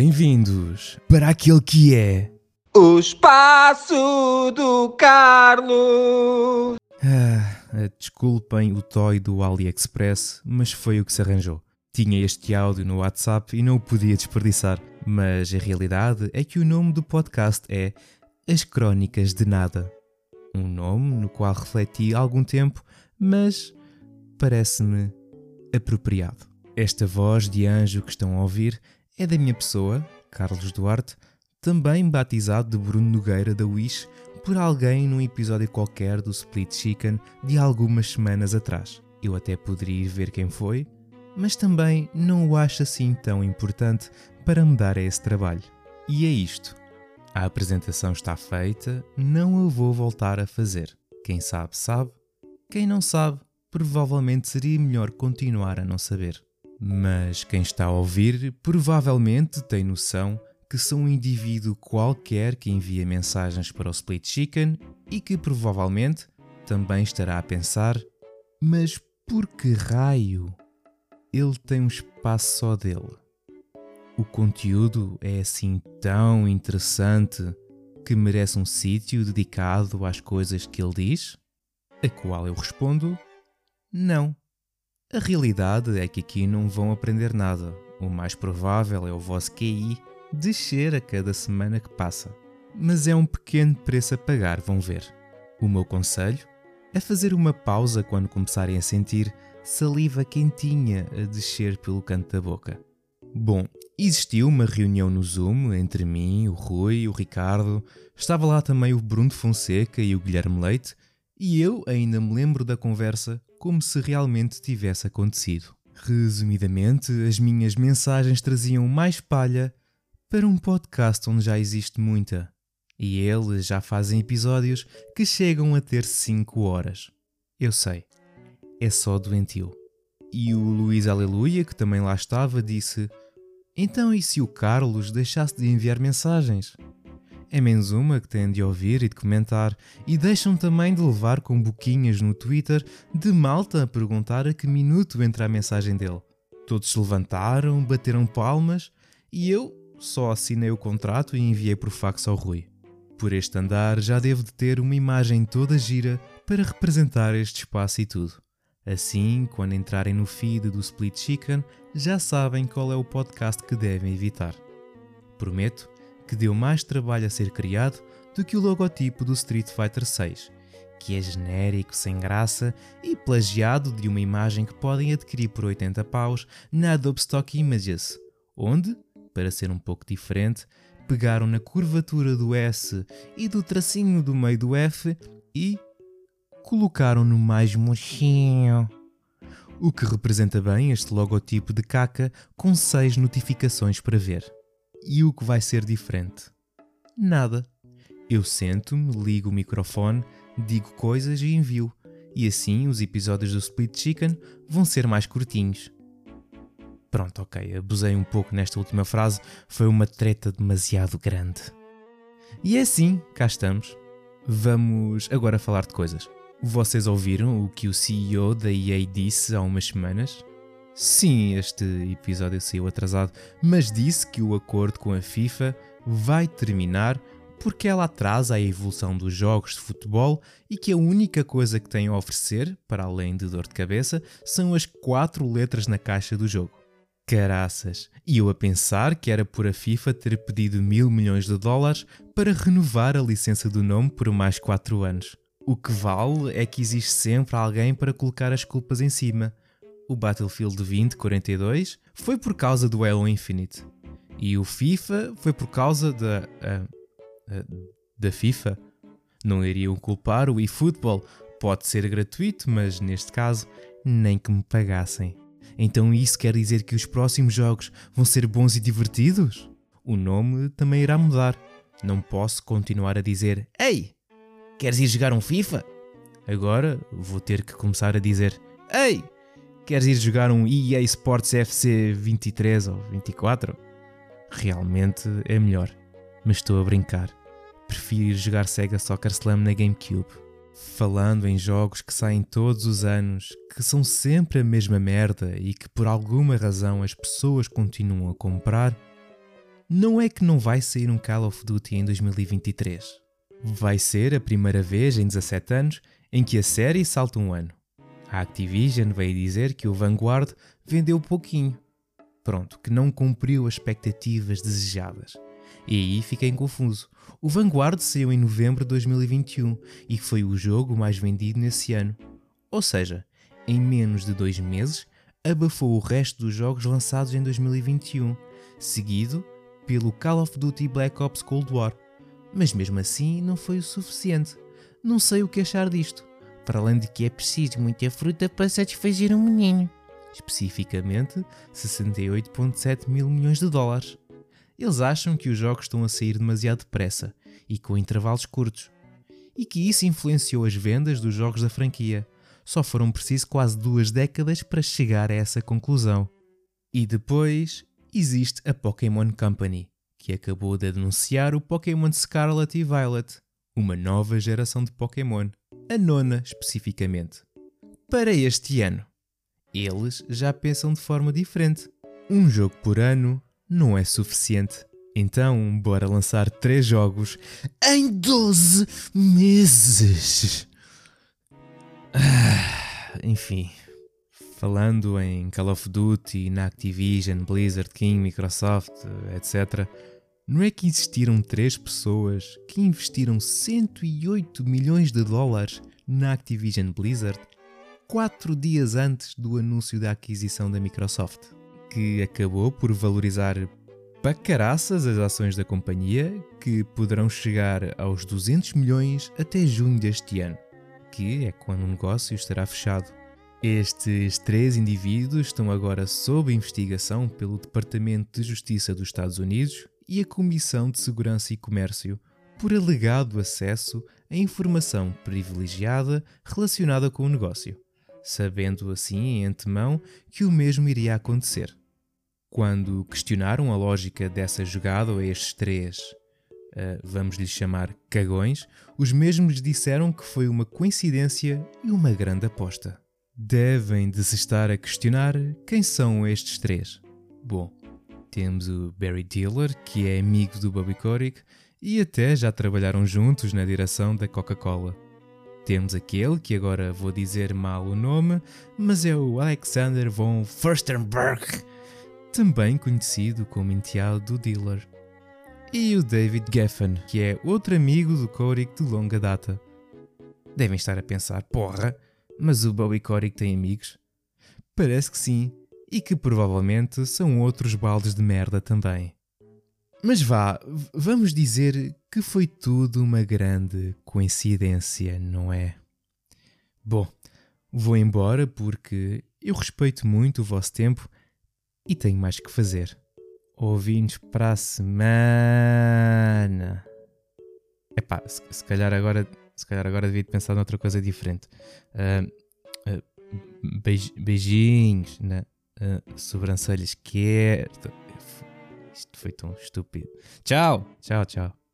Bem-vindos para aquele que é. O espaço do Carlos. Ah, desculpem o toy do AliExpress, mas foi o que se arranjou. Tinha este áudio no WhatsApp e não o podia desperdiçar, mas a realidade é que o nome do podcast é As Crónicas de Nada. Um nome no qual refleti algum tempo, mas parece-me apropriado. Esta voz de anjo que estão a ouvir é da minha pessoa, Carlos Duarte, também batizado de Bruno Nogueira da Wish por alguém num episódio qualquer do Split Chicken de algumas semanas atrás. Eu até poderia ir ver quem foi, mas também não o acho assim tão importante para me dar a esse trabalho. E é isto. A apresentação está feita, não a vou voltar a fazer. Quem sabe, sabe. Quem não sabe, provavelmente seria melhor continuar a não saber. Mas quem está a ouvir provavelmente tem noção que sou um indivíduo qualquer que envia mensagens para o Split Chicken e que provavelmente também estará a pensar: mas por que raio ele tem um espaço só dele? O conteúdo é assim tão interessante que merece um sítio dedicado às coisas que ele diz? A qual eu respondo: não. A realidade é que aqui não vão aprender nada. O mais provável é o vosso QI descer a cada semana que passa. Mas é um pequeno preço a pagar, vão ver. O meu conselho é fazer uma pausa quando começarem a sentir saliva quentinha a descer pelo canto da boca. Bom, existiu uma reunião no Zoom entre mim, o Rui, o Ricardo, estava lá também o Bruno Fonseca e o Guilherme Leite, e eu ainda me lembro da conversa como se realmente tivesse acontecido. Resumidamente, as minhas mensagens traziam mais palha para um podcast onde já existe muita. E eles já fazem episódios que chegam a ter 5 horas. Eu sei, é só doentio. E o Luís Aleluia, que também lá estava, disse: Então, e se o Carlos deixasse de enviar mensagens? É menos uma que têm de ouvir e de comentar, e deixam também de levar com boquinhas no Twitter de malta a perguntar a que minuto entra a mensagem dele. Todos se levantaram, bateram palmas e eu só assinei o contrato e enviei por fax ao Rui. Por este andar já devo de ter uma imagem toda gira para representar este espaço e tudo. Assim, quando entrarem no feed do Split Chicken, já sabem qual é o podcast que devem evitar. Prometo que deu mais trabalho a ser criado do que o logotipo do Street Fighter VI, que é genérico, sem graça e plagiado de uma imagem que podem adquirir por 80 paus na Adobe Stock Images, onde, para ser um pouco diferente, pegaram na curvatura do S e do tracinho do meio do F e colocaram no mais mochinho. O que representa bem este logotipo de caca com seis notificações para ver. E o que vai ser diferente? Nada. Eu sento-me, ligo o microfone, digo coisas e envio. E assim os episódios do Split Chicken vão ser mais curtinhos. Pronto, ok, abusei um pouco nesta última frase, foi uma treta demasiado grande. E é assim, cá estamos. Vamos agora falar de coisas. Vocês ouviram o que o CEO da EA disse há umas semanas? Sim, este episódio saiu atrasado, mas disse que o acordo com a FIFA vai terminar porque ela atrasa a evolução dos jogos de futebol e que a única coisa que tem a oferecer, para além de dor de cabeça, são as quatro letras na caixa do jogo. Caraças! E eu a pensar que era por a FIFA ter pedido mil milhões de dólares para renovar a licença do nome por mais quatro anos. O que vale é que existe sempre alguém para colocar as culpas em cima o Battlefield 2042 foi por causa do Halo Infinite. E o FIFA foi por causa da. Uh, uh, da FIFA. Não iriam culpar o eFootball. Pode ser gratuito, mas neste caso, nem que me pagassem. Então isso quer dizer que os próximos jogos vão ser bons e divertidos? O nome também irá mudar. Não posso continuar a dizer: Ei, queres ir jogar um FIFA? Agora vou ter que começar a dizer: Ei, Queres ir jogar um EA Sports FC 23 ou 24? Realmente é melhor. Mas estou a brincar. Prefiro ir jogar Sega Soccer Slam na GameCube. Falando em jogos que saem todos os anos, que são sempre a mesma merda e que por alguma razão as pessoas continuam a comprar, não é que não vai sair um Call of Duty em 2023. Vai ser a primeira vez em 17 anos em que a série salta um ano. A Activision veio dizer que o Vanguard vendeu pouquinho. Pronto, que não cumpriu as expectativas desejadas. E aí fiquei confuso. O Vanguard saiu em novembro de 2021 e foi o jogo mais vendido nesse ano. Ou seja, em menos de dois meses, abafou o resto dos jogos lançados em 2021, seguido pelo Call of Duty Black Ops Cold War. Mas mesmo assim não foi o suficiente. Não sei o que achar disto, para além de que é preciso muita fruta para satisfazer um menino. Especificamente, 68,7 mil milhões de dólares. Eles acham que os jogos estão a sair demasiado depressa e com intervalos curtos, e que isso influenciou as vendas dos jogos da franquia. Só foram preciso quase duas décadas para chegar a essa conclusão. E depois existe a Pokémon Company, que acabou de anunciar o Pokémon Scarlet e Violet, uma nova geração de Pokémon, a nona especificamente. Para este ano, eles já pensam de forma diferente. Um jogo por ano não é suficiente. Então, bora lançar 3 jogos em 12 meses. Ah, enfim, falando em Call of Duty, na Activision, Blizzard, King, Microsoft, etc., não é que existiram três pessoas que investiram 108 milhões de dólares na Activision Blizzard quatro dias antes do anúncio da aquisição da Microsoft, que acabou por valorizar para caraças as ações da companhia, que poderão chegar aos 200 milhões até junho deste ano, que é quando o negócio estará fechado. Estes três indivíduos estão agora sob investigação pelo Departamento de Justiça dos Estados Unidos e a Comissão de Segurança e Comércio por alegado acesso a informação privilegiada relacionada com o negócio, sabendo assim em antemão que o mesmo iria acontecer. Quando questionaram a lógica dessa jogada a estes três, uh, vamos lhes chamar cagões, os mesmos disseram que foi uma coincidência e uma grande aposta. Devem de se estar a questionar quem são estes três. Bom, temos o Barry Diller, que é amigo do Bobby Kotick e até já trabalharam juntos na direção da Coca-Cola. Temos aquele que agora vou dizer mal o nome, mas é o Alexander von Furstenberg, também conhecido como enteado do Diller. E o David Geffen, que é outro amigo do Kotick de longa data. Devem estar a pensar, porra, mas o Bobby Kotick tem amigos? Parece que sim, e que provavelmente são outros baldes de merda também. Mas vá, vamos dizer que foi tudo uma grande coincidência, não é? Bom, vou embora porque eu respeito muito o vosso tempo e tenho mais que fazer. Ouvimos para a semana. Epá, se, se calhar agora se calhar agora devia pensar noutra coisa diferente. Uh, uh, beij, beijinhos, né? Uh, sobrancelhas, que é. Isto foi tão estúpido. Tchau, tchau, tchau.